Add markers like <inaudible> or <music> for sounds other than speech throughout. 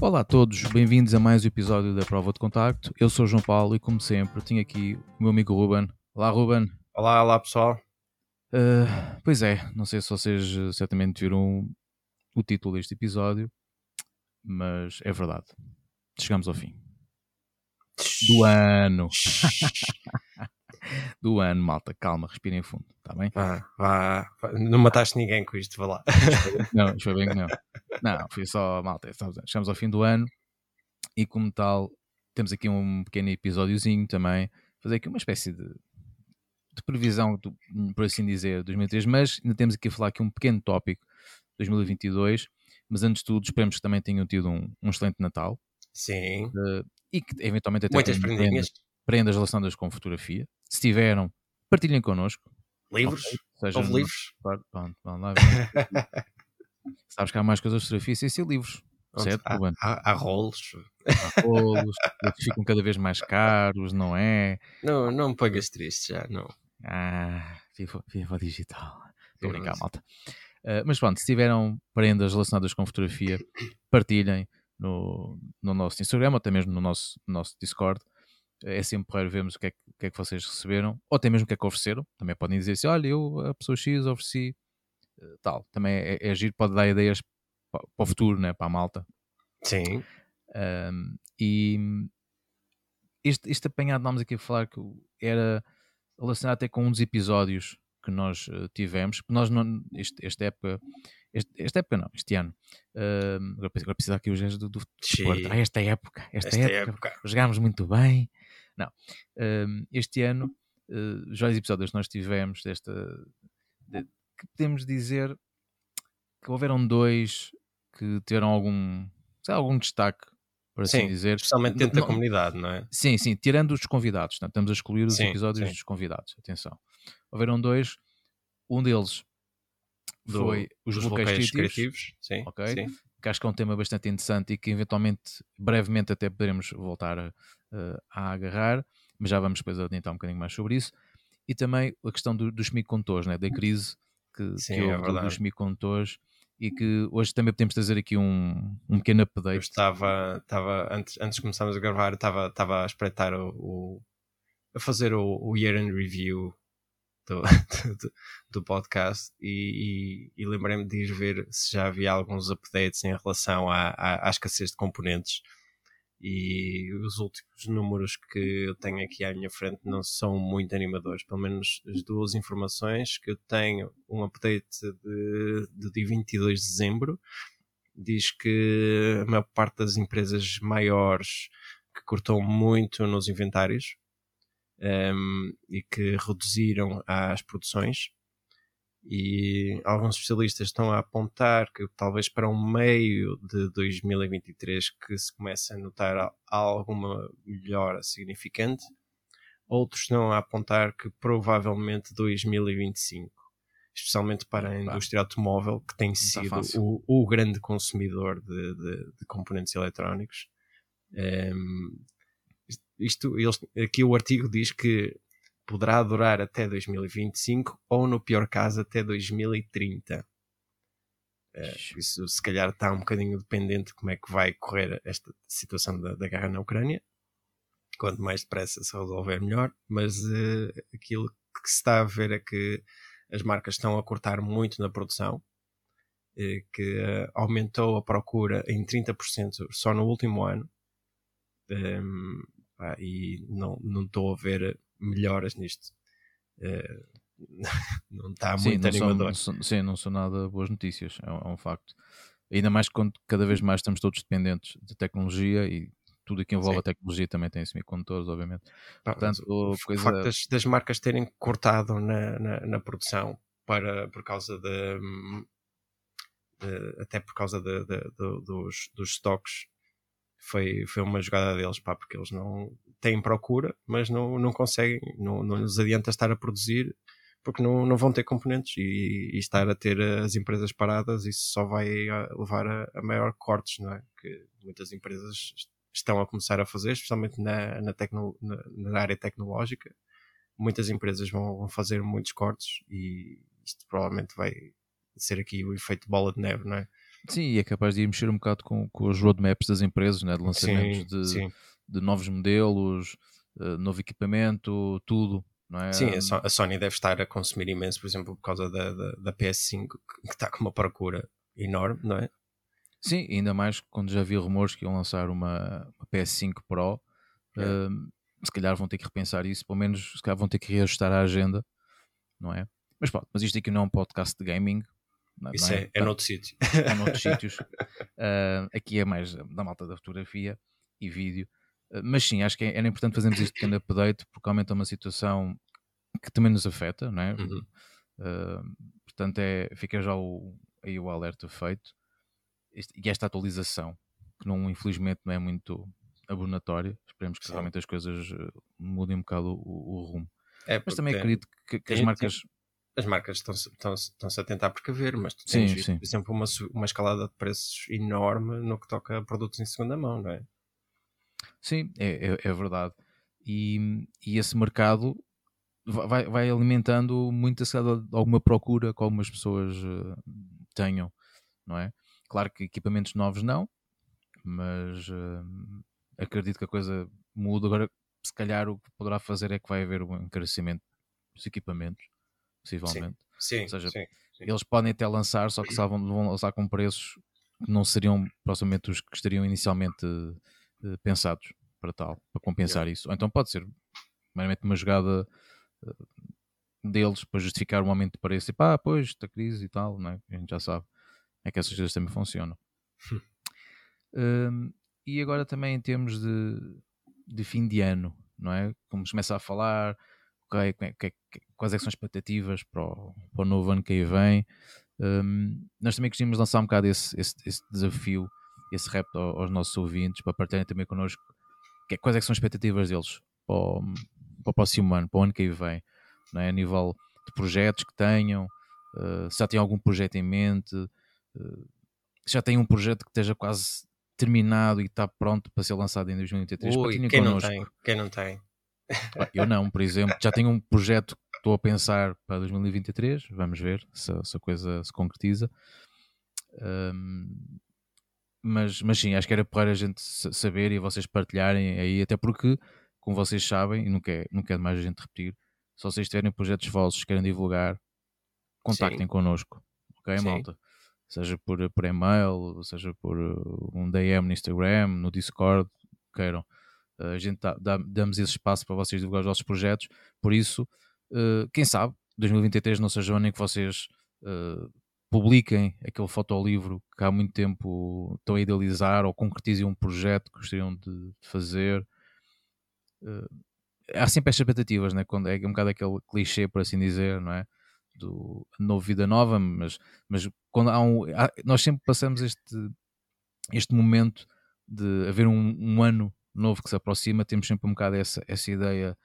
Olá a todos, bem-vindos a mais um episódio da Prova de Contacto. Eu sou o João Paulo e, como sempre, tenho aqui o meu amigo Ruben. Olá, Ruben. Olá, olá pessoal. Uh, pois é, não sei se vocês uh, certamente viram o título deste episódio, mas é verdade. Chegamos ao fim. Do <laughs> ano. <laughs> Do ano, malta. Calma, respirem fundo, está bem? Vá, vá, vá. Não mataste ninguém com isto, vá lá. Não, foi bem que não. Não, foi só, malta. Chegamos ao fim do ano e, como tal, temos aqui um pequeno episódiozinho também. Fazer aqui uma espécie de, de previsão, do, por assim dizer, 2003, mas ainda temos aqui a falar aqui um pequeno tópico 2022. Mas antes de tudo, esperemos que também tenham tido um, um excelente Natal. Sim. Uh, e que eventualmente até Muitas prendinhas. Prendas relacionadas com fotografia. Se tiveram, partilhem connosco. Livros? Okay. Seja, Houve livros? Pronto, pronto, lá. <laughs> Sabes que há mais coisas de fotografia sem ser livros. Certo, há, há, há, rolos. Há rolos, que ficam cada vez mais caros, não é? Não, não me ponhas triste já, não. Ah, viva, viva digital. Estou a brincar, malta. Uh, mas pronto, se tiveram prendas relacionadas com fotografia, partilhem no, no nosso Instagram ou até mesmo no nosso, no nosso Discord. É sempre para vermos o que, é, o que, é, que vocês receberam, ou até mesmo o que é que ofereceram. Também podem dizer assim: olha, eu, a pessoa X, ofereci tal. Também é, é giro, pode dar ideias para, para o futuro, né? para a malta. Sim. Um, e este, este apanhado, vamos aqui a falar que era relacionado até com um dos episódios que nós uh, tivemos. Nós, não, este, esta época, este, esta época não, este ano, uh, agora, agora precisa aqui os gajos do, do Ah, esta época, esta, esta época, época, jogámos muito bem. Não, este ano, uh, os vários episódios que nós tivemos desta, de, que podemos dizer que houveram dois que tiveram algum, sei, algum destaque por assim sim, dizer. Especialmente dentro não, da comunidade, não é? Sim, sim, tirando os convidados, não, estamos a excluir os sim, episódios sim. dos convidados, atenção. Houveram dois, um deles Do, foi os bloqueios criativos, sim, ok? Sim. Que acho que é um tema bastante interessante e que eventualmente, brevemente até poderemos voltar a, a agarrar, mas já vamos depois adiantar um bocadinho mais sobre isso. E também a questão do, dos semicondutores, né? da crise que, sim, que houve é dos e que hoje também podemos trazer aqui um, um pequeno update. Eu estava, estava antes, antes de começarmos a gravar, estava, estava a espreitar o, o a fazer o, o year end review do, <laughs> do, do podcast e, e, e lembrei-me de ir ver se já havia alguns updates em relação à, à, à escassez de componentes e os últimos números que eu tenho aqui à minha frente não são muito animadores. Pelo menos as duas informações que eu tenho, um update de, de dia 22 de dezembro, diz que a maior parte das empresas maiores que cortou muito nos inventários um, e que reduziram as produções e alguns especialistas estão a apontar que talvez para um meio de 2023 que se comece a notar alguma melhora significante. Outros estão a apontar que provavelmente 2025, especialmente para a indústria automóvel, que tem sido o, o, grande consumidor de, de, de componentes eletrónicos. Um, isto, eles, aqui o artigo diz que poderá durar até 2025 ou, no pior caso, até 2030. Uh, eh, isso se calhar está um bocadinho dependente de como é que vai correr esta situação da, da guerra na Ucrânia. Quanto mais depressa se resolver, melhor. Mas uh, aquilo que se está a ver é que as marcas estão a cortar muito na produção, uh, que aumentou a procura em 30% só no último ano. Um, ehm, e não, não estou a ver melhoras nisto. Uh, <laughs> não está muito sim, animador. Não são, sim, não são nada boas notícias, é um, é um, facto. Ainda mais quando cada vez mais estamos todos dependentes de tecnologia e tudo que envolve sim. a tecnologia também tem semicondutores, obviamente. Portanto, o, coisa... facto das, das, marcas terem cortado na, na, na, produção para, por causa de, de até por causa de, de, dos, dos stocks foi, foi uma jogada deles, pá, porque eles não têm procura, mas não, não conseguem, não, não lhes adianta estar a produzir porque não, não vão ter componentes e, e estar a ter as empresas paradas isso só vai levar a, a maior cortes, não é? Que muitas empresas estão a começar a fazer, especialmente na, na, tecno, na, na área tecnológica. Muitas empresas vão, vão fazer muitos cortes e isto provavelmente vai ser aqui o efeito bola de neve, não é? Sim, é capaz de ir mexer um bocado com, com os roadmaps das empresas, né? de lançamentos sim, de, sim. de novos modelos, uh, novo equipamento, tudo. Não é? Sim, a Sony deve estar a consumir imenso, por exemplo, por causa da, da, da PS5, que está com uma procura enorme, não é? Sim, ainda mais quando já vi rumores que iam lançar uma, uma PS5 Pro, é. uh, se calhar vão ter que repensar isso, pelo menos se calhar vão ter que reajustar a agenda, não é? Mas pronto, mas isto aqui não é um podcast de gaming, Isso é, é, é noutro sítio. <laughs> É noutros sítios. Uh, <laughs> aqui é mais da malta da fotografia e vídeo. Uh, mas sim, acho que é, era importante fazermos este pequeno update porque aumenta uma situação que também nos afeta, não é? Uhum. Uh, portanto, é, fica já o, aí o alerta feito. Este, e esta atualização, que não, infelizmente não é muito abonatória, esperemos que sim. realmente as coisas mudem um bocado o, o rumo. É Mas também acredito que, que as marcas as marcas estão-se estão estão a tentar precaver, mas tu tens, sim, sim. por exemplo, uma, uma escalada de preços enorme no que toca a produtos em segunda mão, não é? Sim, é, é, é verdade. E, e esse mercado vai, vai alimentando muita alguma procura que algumas pessoas uh, tenham, não é? Claro que equipamentos novos não, mas uh, acredito que a coisa muda. Agora, se calhar, o que poderá fazer é que vai haver um encarecimento dos equipamentos possivelmente. Sim, Ou seja, sim, sim. eles podem até lançar, só que vão, vão lançar com preços que não seriam proximamente os que estariam inicialmente uh, pensados para tal, para compensar yeah. isso. Ou então pode ser meramente uma jogada uh, deles para justificar um aumento de preço e pá, pois, esta crise e tal, não é? a gente já sabe é que essas coisas também funcionam. um, e agora também em termos de, de fim de ano, não é? Como se começa a falar, okay, que, que, quais é são as expectativas para o, para o, novo ano que aí vem. Um, nós também gostaríamos lançar um bocado esse, esse, esse desafio, esse rap aos nossos ouvintes, para partilharem também connosco que, quais é são as expectativas deles para o, para o próximo ano, para o ano que aí vem, não é? a nível de projetos que tenham, uh, se já têm algum projeto em mente, uh, se já têm um projeto que esteja quase terminado e está pronto para ser lançado em 2023. Ui, quem connosco. não tem? Quem não tem? Eu não, por exemplo, já tenho um projeto que estou a pensar para 2023, vamos ver se, se a coisa se concretiza. Um, mas, mas sim, acho que era para a gente saber e vocês partilharem aí, até porque, como vocês sabem, e não quer, não quer mais a gente repetir, se vocês tiverem projetos vossos que querem divulgar, contactem sim. connosco, ok, sim. malta? Seja por, por e-mail, seja por uh, um DM no Instagram, no Discord, queiram a gente dá, dá, damos esse espaço para vocês divulgar os vossos projetos, por isso, uh, quem sabe, 2023 não seja o ano em que vocês uh, publiquem aquele fotolivro que há muito tempo estão a idealizar ou concretizem um projeto que gostariam de fazer. Uh, há sempre estas expectativas, né? Quando é um bocado aquele clichê, por assim dizer, não é? Do novo vida nova, mas, mas quando há um. Há, nós sempre passamos este, este momento de haver um, um ano novo que se aproxima, temos sempre um bocado essa, essa ideia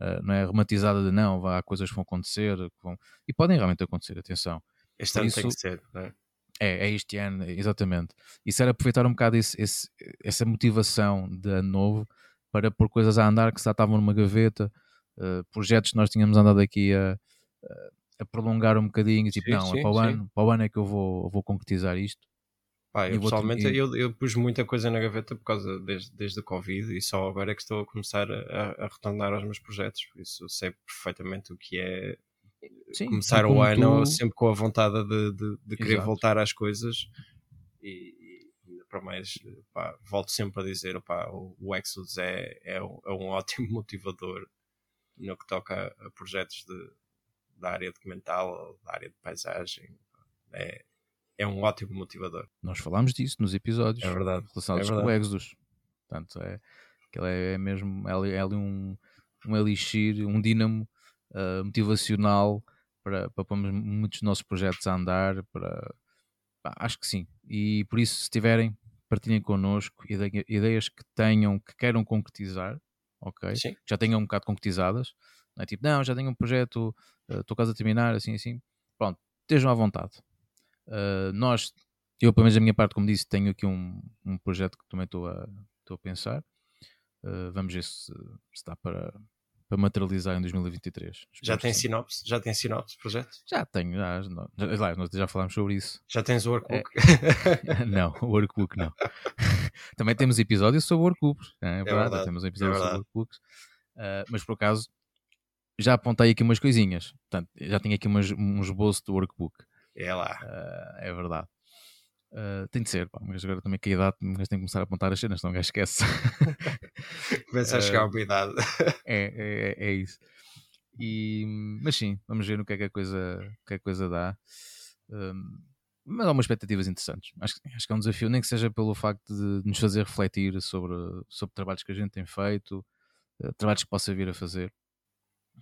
uh, não é, romantizada de não, há coisas que vão acontecer que vão... e podem realmente acontecer, atenção. Este ano isso, tem que ser, não é? É, é este ano, exatamente. Isso era aproveitar um bocado esse, esse, essa motivação de ano novo para pôr coisas a andar que já estavam numa gaveta, uh, projetos que nós tínhamos andado aqui a, a prolongar um bocadinho, tipo, sim, não, sim, é para, o ano, para o ano é que eu vou, vou concretizar isto. Pá, eu, pessoalmente eu, eu pus muita coisa na gaveta por causa desde, desde a Covid e só agora é que estou a começar a, a retornar aos meus projetos, por isso sei perfeitamente o que é Sim, começar o ano tu... sempre com a vontade de, de, de querer Exato. voltar às coisas e, e para mais pá, volto sempre a dizer pá, o, o Exodus é, é, um, é um <laughs> ótimo motivador no que toca a, projetos de, da área documental, da área de paisagem. É, é um ótimo motivador. Nós falámos disso nos episódios é verdade. relacionados é verdade. com o Exodus. Portanto, é, é, é mesmo é, é ali um, um elixir, um dínamo uh, motivacional para, para pôrmos muitos dos nossos projetos a andar. Para, pá, acho que sim. E por isso, se tiverem, partilhem connosco ideias que tenham, que queiram concretizar, ok? Sim. Já tenham um bocado concretizadas. Não é tipo, não, já tenho um projeto, uh, estou quase a terminar, assim, assim. Pronto, estejam à vontade. Uh, nós, eu pelo menos da minha parte, como disse, tenho aqui um, um projeto que também estou a, estou a pensar. Uh, vamos ver se, se dá para, para materializar em 2023. Já tem sinopse? Já tem sinopse projeto? Já tenho, já, já, nós já falámos sobre isso. Já tens o workbook? É, <laughs> não, o workbook não. <laughs> Também temos episódios sobre workbooks, é, é verdade, verdade, temos episódios é sobre workbooks, uh, mas por acaso já apontei aqui umas coisinhas, portanto, já tenho aqui umas, um esboço do workbook. É lá. Uh, é verdade. Uh, tem de ser, pá, mas agora também que a idade, mas tem que começar a apontar as cenas, não um gajo esquece. <laughs> Começa a chegar a uma idade. <laughs> É, é, é, isso. E, mas sim, vamos ver no que é que a coisa, que a coisa dá. Um, mas há umas expectativas interessantes. Acho, acho que é um desafio, nem que seja pelo facto de nos fazer refletir sobre, sobre trabalhos que a gente tem feito, uh, trabalhos que possa vir a fazer.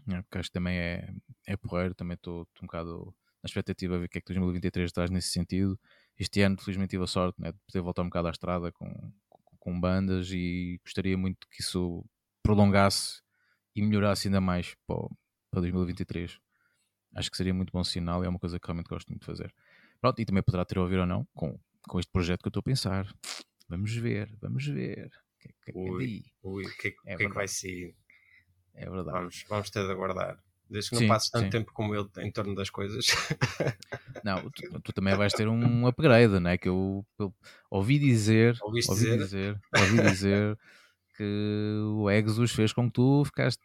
É, porque acho que também é, é porreiro, também estou um bocado na expectativa de ver o que é que 2023 traz nesse sentido este ano, felizmente, tive a sorte né, de poder voltar um bocado à estrada com, com, bandas e gostaria muito que isso prolongasse e melhorasse ainda mais para, para 2023. Acho que seria muito bom sinal e é uma coisa que realmente gosto muito de fazer. Pronto, e também poderá ter a ouvir ou não com, com este projeto que eu estou a pensar. Vamos ver, vamos ver. Que, que, ui, ui, o que, é que, é que vai ser? É verdade. Vamos, vamos ter de aguardar. Desde que não sim, passes tanto sim. tempo como eu em torno das coisas. <laughs> Não, tu, tu, <laughs> também vais ter um upgrade, né? Que eu, eu ouvi dizer, ouvi dizer? dizer, ouvi dizer <laughs> que o Exos fez com que tu ficaste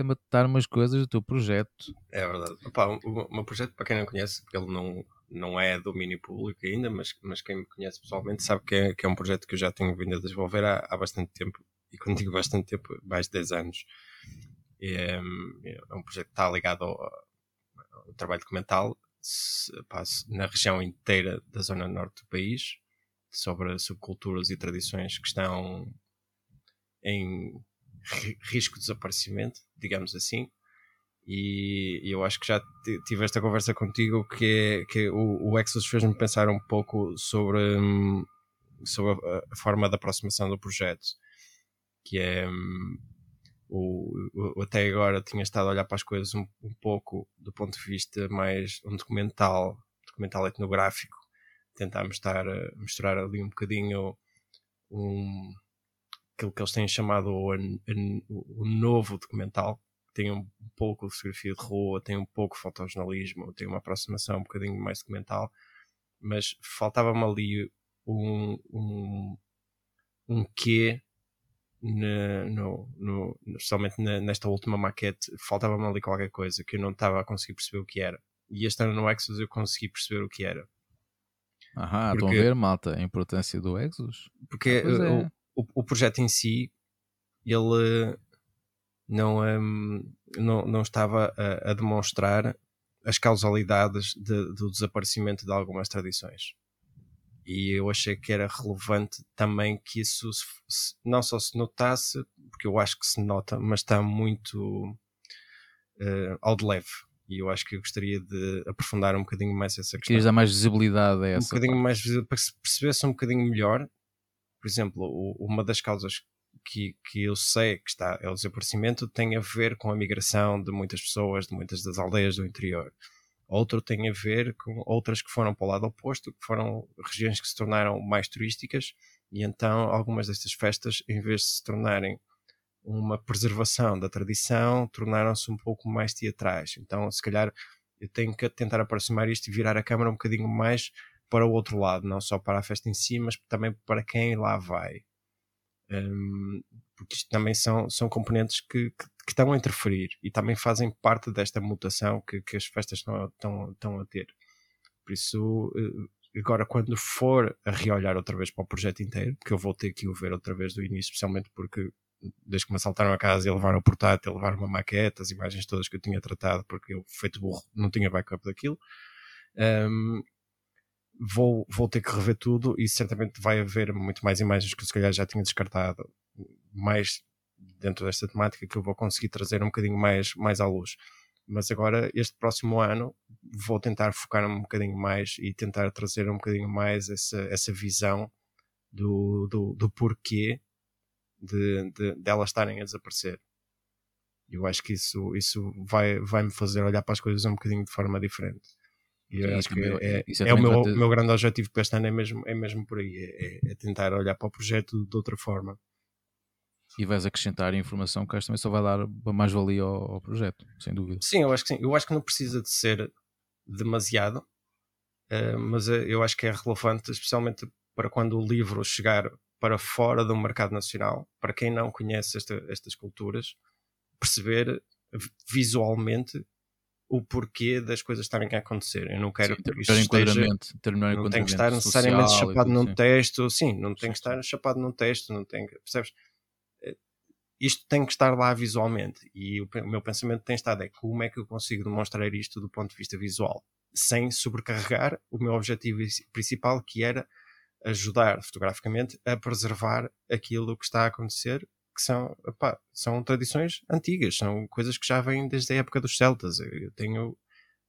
a matar umas coisas do teu projeto. É verdade. Opa, o, o meu projeto, para quem não conhece, porque ele não, não é domínio público ainda, mas, mas quem me conhece pessoalmente sabe que é, que é um projeto que eu já tenho vindo a desenvolver há, há bastante tempo. E quando digo bastante tempo, mais de 10 anos. É, é um projeto que está ligado ao, ao trabalho documental se, na região inteira da zona norte do país sobre subculturas e tradições que estão em risco de desaparecimento, digamos assim. E, eu acho que já tive esta conversa contigo que, é, que o, o Exos fez-me pensar um pouco sobre, sobre a, forma da aproximação do projeto, que é o, o, até agora tinha estado a olhar para as coisas um, um, pouco do ponto de vista mais um documental, documental etnográfico, tentar mostrar, misturar ali um bocadinho um, aquilo que eles têm chamado o, o, o novo documental, tem um pouco de fotografia de rua, tem um pouco de fotojornalismo, tem uma aproximação um bocadinho mais documental, mas faltava-me ali um, um, um quê no, no, especialmente nesta última maquete, faltava-me ali qualquer coisa que eu não estava a conseguir perceber o que era. E este ano no Exos eu consegui perceber o que era. Aham, porque, estão a ver, malta, a importância do Exos? Porque ah, é. o, o, o, projeto em si, ele não, um, não, não estava a, a demonstrar as causalidades de, do desaparecimento de algumas tradições e eu achei que era relevante também que isso se, não só se notasse, porque eu acho que se nota, mas está muito uh, ao de leve. E eu acho que eu gostaria de aprofundar um bocadinho mais essa questão. Querias dar mais visibilidade a essa. Um bocadinho parte. mais visibilidade, para que se percebesse um bocadinho melhor. Por exemplo, o, uma das causas que, que eu sei que está é o desaparecimento tem a ver com a migração de muitas pessoas, de muitas das aldeias do interior outro tem a ver com outras que foram para o lado oposto, que foram regiões que se tornaram mais turísticas, e então algumas destas festas, em vez de se tornarem uma preservação da tradição, tornaram-se um pouco mais teatrais. Então, se calhar, eu tenho que tentar aproximar isto e virar a câmera um bocadinho mais para o outro lado, não só para a festa em si, mas também para quem lá vai. Um, porque isto também são, são componentes que, que, que, estão a interferir e também fazem parte desta mutação que, que as festas estão, estão, estão a ter. Por isso, eh, agora, quando for a reolhar outra vez para o projeto inteiro, que eu vou ter que o ver outra vez do início, especialmente porque desde que me assaltaram a casa e levaram o portátil, levaram uma maqueta, as imagens todas que eu tinha tratado, porque eu, feito burro, não tinha backup daquilo. Um, vou, vou ter que rever tudo e certamente vai haver muito mais imagens que se calhar já tinha descartado, mais dentro desta temática que eu vou conseguir trazer um bocadinho mais, mais à luz. Mas agora, este próximo ano, vou tentar focar um bocadinho mais e tentar trazer um bocadinho mais essa, essa visão do, do, do porquê de, de, de elas estarem a desaparecer. Eu acho que isso, isso vai, vai me fazer olhar para as coisas um bocadinho de forma diferente. E eu acho que é, é, é o meu, meu grande objetivo para este ano é mesmo, é mesmo por aí, é, é, tentar olhar para o projeto de outra forma. e vais acrescentar informação que acho também só vai dar mais valia ao, ao, projeto, sem dúvida. Sim, eu acho que sim. Eu acho que não precisa de ser demasiado, uh, mas uh, eu acho que é relevante, especialmente para quando o livro chegar para fora do mercado nacional, para quem não conhece esta, estas culturas, perceber visualmente o porquê das coisas estarem a acontecer. Eu não quero sim, que isto esteja, não tem que estar necessariamente chapado num texto, sim, não tem que estar chapado num texto, não tem que, percebes? Eh, isto tem que estar lá visualmente e o, o meu pensamento tem estado é como é que eu consigo demonstrar isto do ponto de vista visual sem sobrecarregar o meu objetivo principal que era ajudar fotograficamente a preservar aquilo que está a acontecer, que são, são tradições antigas, são coisas que já vêm desde a época dos celtas. Eu tenho,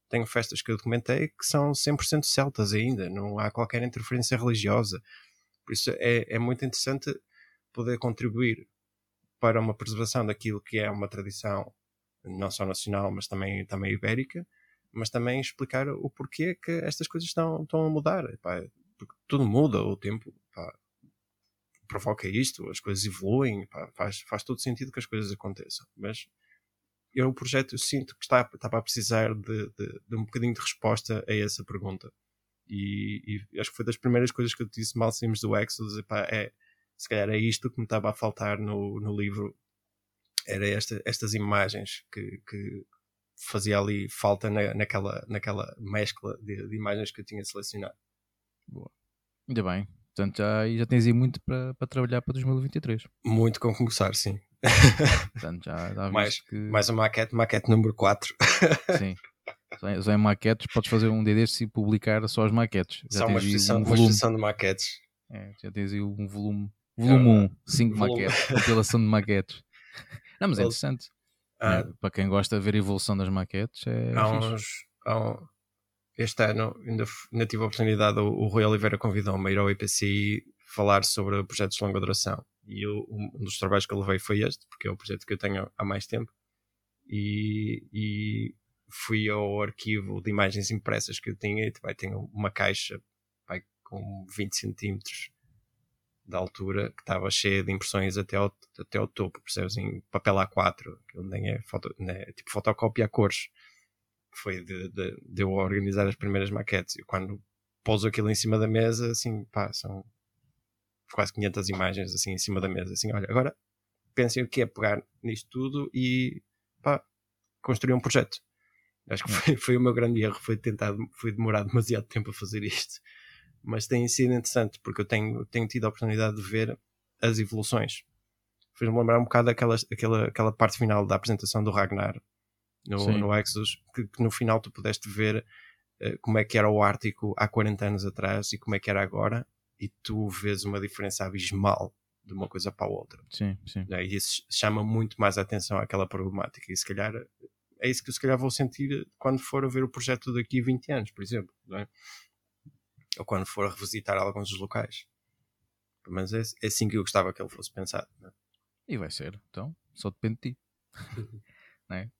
tenho festas que eu documentei que são 100% celtas ainda, não há qualquer interferência religiosa. Por isso é, é muito interessante poder contribuir para uma preservação daquilo que é uma tradição não só nacional, mas também, também ibérica, mas também explicar o porquê que estas coisas estão, estão a mudar porque tudo muda, o tempo provoca isto, as coisas evoluem, pá, faz, faz todo sentido que as coisas aconteçam. Mas eu, o projeto, eu sinto que está, estava a precisar de, de, de, um bocadinho de resposta a essa pergunta. E, e, acho que foi das primeiras coisas que eu disse mal saímos do Exodus, e, pá, é, se calhar é isto que me estava a faltar no, no livro, era esta, estas imagens que, que fazia ali falta na, naquela, naquela mescla de, de imagens que eu tinha selecionado. Boa. Ainda bem. Portanto, já, já tens aí muito para, para trabalhar para 2023. Muito com começar, sim. Portanto, já, <laughs> mais, que... mais uma maquete, maquete número 4. <laughs> sim. Só em, maquetes, podes fazer um dia destes e publicar só as maquetes. Já só uma exposição, um volume. de maquetes. É, já tens aí um volume. Volume 1, um, 5 maquetes. Compilação de maquetes. <laughs> Não, mas é interessante. Ah, é, para quem gosta de ver a evolução das maquetes, é. Há uns, há um, este ano ainda, ainda tive a oportunidade, o, o Rui Oliveira convidou-me a ir ao IPCI falar sobre projetos de longa duração. E eu, um dos trabalhos que eu levei foi este, porque é o projeto que eu tenho há mais tempo. E, e fui ao arquivo de imagens impressas que eu tinha e vai, tenho uma caixa vai, com 20 centímetros de altura que estava cheia de impressões até ao, até ao topo, percebes? Em papel A4, que nem é, foto, é tipo fotocópia a cores foi de, de, de, eu organizar as primeiras maquetes. E quando pouso aquilo em cima da mesa, assim, pá, são quase 500 imagens assim em cima da mesa. Assim, olha, agora pensem o que é pegar nisto tudo e pá, construir um projeto. Acho que foi, foi o meu grande erro, foi tentar, foi demorar demasiado tempo a fazer isto. Mas tem sido interessante porque eu tenho, tenho tido a oportunidade de ver as evoluções. Fez-me lembrar um bocado aquela, aquela, aquela parte final da apresentação do Ragnar, no, no Exodus, que, que, no final tu pudeste ver uh, como é que era o Ártico há 40 anos atrás e como é que era agora, e tu vês uma diferença abismal de uma coisa para a outra. Sim, sim. Né? E isso chama muito mais a atenção àquela problemática. E se calhar é isso que eu se calhar vou sentir quando for a ver o projeto daqui a 20 anos, por exemplo. É? Ou quando for a revisitar alguns dos locais. Mas é, é assim que eu gostava que ele fosse pensado. É? E vai ser, então, só depende de ti. <laughs> não é?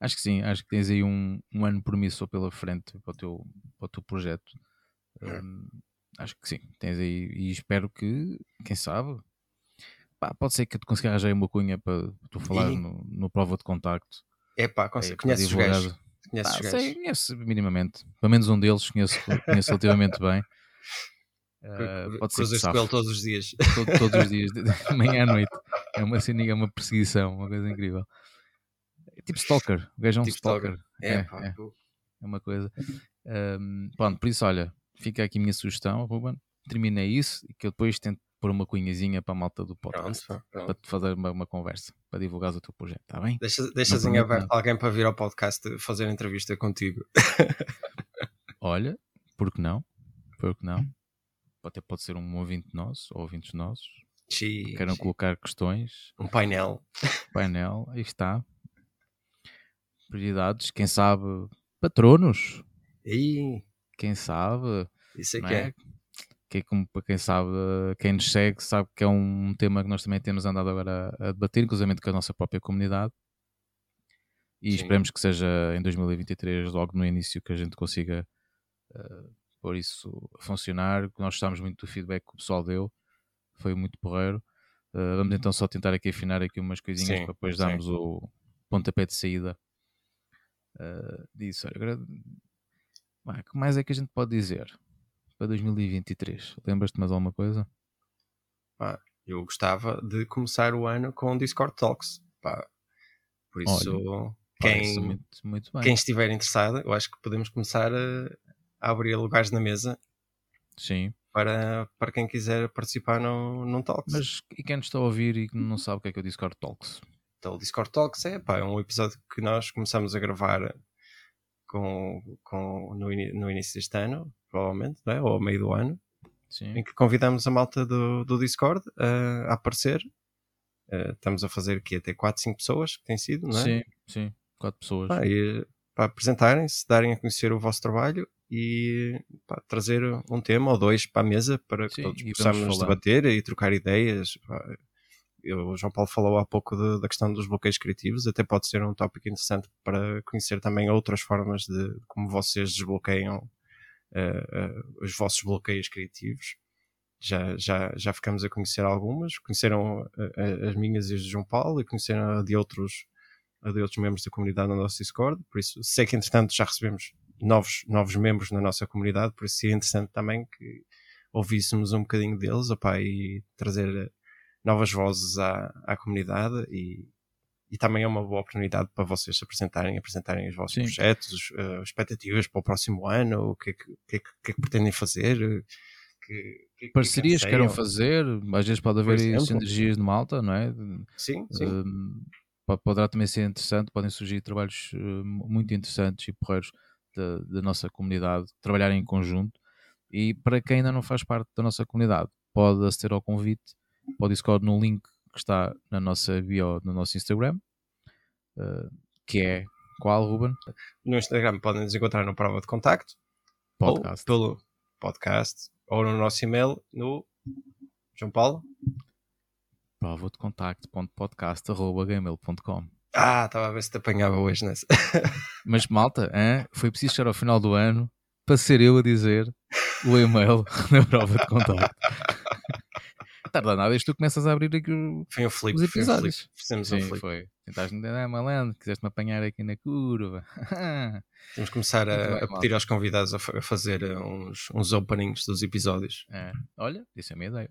Acho que sim, acho que tens aí um, um ano promissor pela frente para o teu, para o teu projeto. Um, acho que sim, tens aí e espero que, quem sabe, pá, pode ser que eu te consiga arranjar uma cunha para, tu falar no, no, prova de contacto. É pá, conheces os gajos? Conheces ah, sei, conheço minimamente. Pelo menos um deles conheço, conheço relativamente bem. <laughs> Uh, pode ser Cruzas com ele todos os dias. Todo, todos os <laughs> dias, de manhã à noite. É uma, assim, é uma perseguição, uma coisa incrível. Tipo Stalker. O gajo é um tipo Stalker. stalker. É, é, pá, é, é, uma coisa. Um, pronto, por isso, olha, fica aqui a minha sugestão, Ruben. Terminei isso e que eu depois tento pôr uma cunhazinha para a malta do podcast. Pronto, pronto. Para te fazer uma, uma, conversa, para divulgar o teu projeto, está bem? Deixa, deixas em aberto alguém para vir ao podcast fazer entrevista contigo. <laughs> olha, por que não? Por que não? Até pode ser um ouvinte nosso ou ouvintes nossos. Sim, queiram colocar questões. Um painel. Painel, aí está prioridades, quem sabe patronos. E quem sabe. Isso é que é. Que, como, para quem sabe, quem nos segue, sabe que é um tema que nós também temos andado agora a, debater, inclusive com a nossa própria comunidade. E Sim. esperemos que seja em 2023, logo no início, que a gente consiga uh, pôr isso a funcionar. Nós gostamos muito do feedback que o pessoal deu, foi muito porreiro. Uh, vamos então só tentar aqui afinar aqui umas coisinhas Sim, para depois sim. darmos o pontapé de saída uh, disso. Olha, Agora, o que mais é que a gente pode dizer para 2023? Lembras-te mais alguma coisa? Pá, eu gostava de começar o ano com Discord Talks. Pá, por isso, Parece quem, muito, muito bem. quem estiver interessado, eu acho que podemos começar a, abrir lugares na mesa Sim, para, para quem quiser participar no, num Talks. mas e quem nos está a ouvir e não sabe o que é que é o Discord Talks? Então, o Discord Talks é, pá, é um episódio que nós começamos a gravar com, com, no, ini- no início deste ano, provavelmente, é? ou ao meio do ano, Sim, em que convidamos a malta do, do Discord uh, a aparecer. Uh, estamos a fazer aqui até 4, 5 pessoas, que tem sido, não é? sim, sim, quatro pessoas. Pá, e, para apresentarem-se, darem a conhecer o vosso trabalho e pá, trazer um tema ou dois para a mesa para que Sim, todos possamos debater e trocar ideias. Pá, o João Paulo falou há pouco de- da questão dos bloqueios criativos, até pode ser um tópico interessante para conhecer também outras formas de como vocês desbloqueiam eh, eh, os vossos bloqueios criativos. Já, já, já ficamos a conhecer algumas, conheceram eh, as minhas e as de João Paulo e conheceram a de outros a de outros membros da comunidade no nosso Discord, por isso sei que entretanto já recebemos novos, novos membros na nossa comunidade, por isso seria interessante também que ouvíssemos um bocadinho deles opá, e trazer novas vozes à, à comunidade e, e também é uma boa oportunidade para vocês se apresentarem, apresentarem os vossos Sim. projetos, eh, expectativas para o próximo ano, o que é que, é que, é que pretendem fazer, eh, que, Parcerias que queiram fazer, às vezes pode haver sinergias de malta, não é? Sim, sim. Pode- poderá também ser interessante, podem surgir trabalhos uh, muito interessantes e porreiros da, da nossa comunidade, trabalharem em conjunto. E para quem ainda não faz parte da nossa comunidade, pode aceder ao convite, pode Discord no link que está na nossa bio, no nosso Instagram, uh, que é qual, Ruben? No Instagram podem nos encontrar no prova de contacto. Podcast. Ou pelo podcast. Ou no nosso e-mail no João Paulo. Prova de contacto.podcast.gmail.com Ah, estava a ver se te apanhava hoje nessa. <laughs> Mas malta, hã? foi preciso chegar ao final do ano para ser eu a dizer o e-mail <laughs> na prova de contacto. Tarda nada, isto tu começas a abrir aqui o... Foi um flip. Os Foi um flip. episódios. Fizemos um Sim, flip. foi. Tentaste me dar malandro, quiseste-me apanhar aqui na curva. <laughs> Temos que começar a, bem, a pedir aos convidados a, fa- a fazer uh, uns, uns openings dos episódios. É, olha, isso é a minha ideia.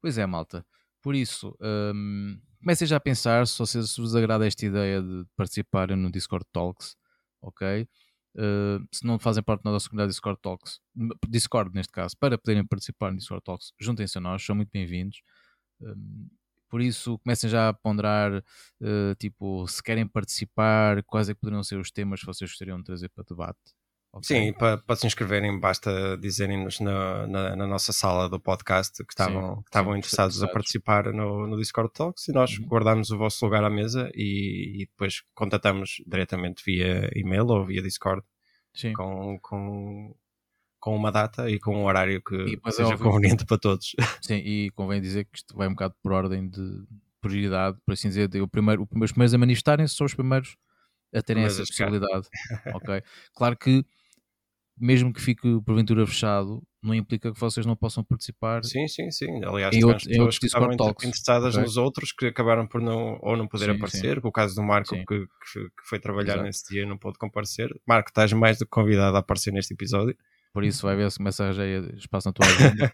Pois é, malta. Por isso, hum, comecem já a pensar se vocês se vos agrada esta ideia de participarem no Discord Talks, ok? Uh, se não fazem parte da nossa comunidade Discord Talks, Discord neste caso, para poderem participar no Discord Talks, juntem-se a nós, são muito bem-vindos. Hum, por isso, comecem já a ponderar, uh, tipo, se querem participar, quais é que poderiam ser os temas que vocês gostariam de trazer para debate. Ok? Sim, e para, para se inscreverem, basta dizerem-nos na, na, na nossa sala do podcast que estavam, Sim, que estavam sim, interessados a participar no, no Discord Talks e nós Uhum. guardamos o vosso lugar à mesa e, e depois contatamos diretamente via e-mail ou via Discord Sim. com, com, com uma data e com um horário que E é seja óbvio- conveniente para todos. <laughs> Sim, e convém dizer que isto vai um bocado por ordem de prioridade, por assim dizer. O primeiro, os primeiros a manifestarem-se são os primeiros a terem Primeiros essa possibilidade. <laughs> ok? Claro que, mesmo que fique porventura fechado, não implica que vocês não possam participar. Sim, sim, sim. Aliás, Em outro- pessoas que estavam Talks, interessadas ok? nos outros que acabaram por não, ou não poder Sim, aparecer. O caso do Marco que, que foi- trabalhar Exato. nesse dia e não pôde comparecer. Marco, estás mais do que convidado a aparecer neste episódio. Por isso, vai ver se começa a arranjar espaço na tua <laughs> agenda.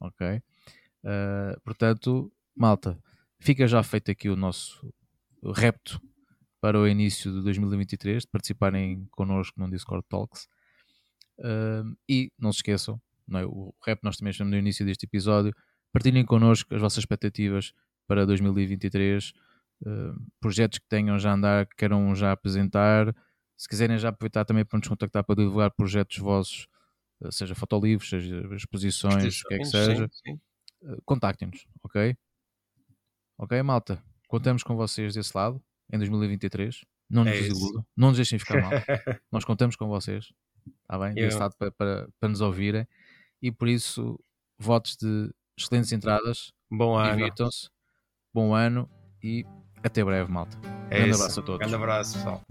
ok? Uh, portanto, malta, fica já feito aqui o nosso repto para o início de 2023, de participarem connosco no Discord Talks. E não se esqueçam, não é? o repto nós também chamamos no início deste episódio, partilhem connosco as vossas expectativas para 2023, uh, projetos que tenham já a andar, que queiram já apresentar, se quiserem já aproveitar também para nos contactar para divulgar projetos vossos, eh, seja fotolivros, seja exposições, o que é que seja, eh, contactem-nos, ok? Ok, malta? Contamos com vocês desse lado em 2023. Não nos É desiludam, não nos deixem ficar mal. <laughs> Nós contamos com vocês, está bem? Lado para, para, para nos ouvirem. E por isso, votos de excelentes entradas, Bom ano. divirtam-se, bom ano e até breve, malta. É Grande isso. abraço a todos. Grande abraço, pessoal.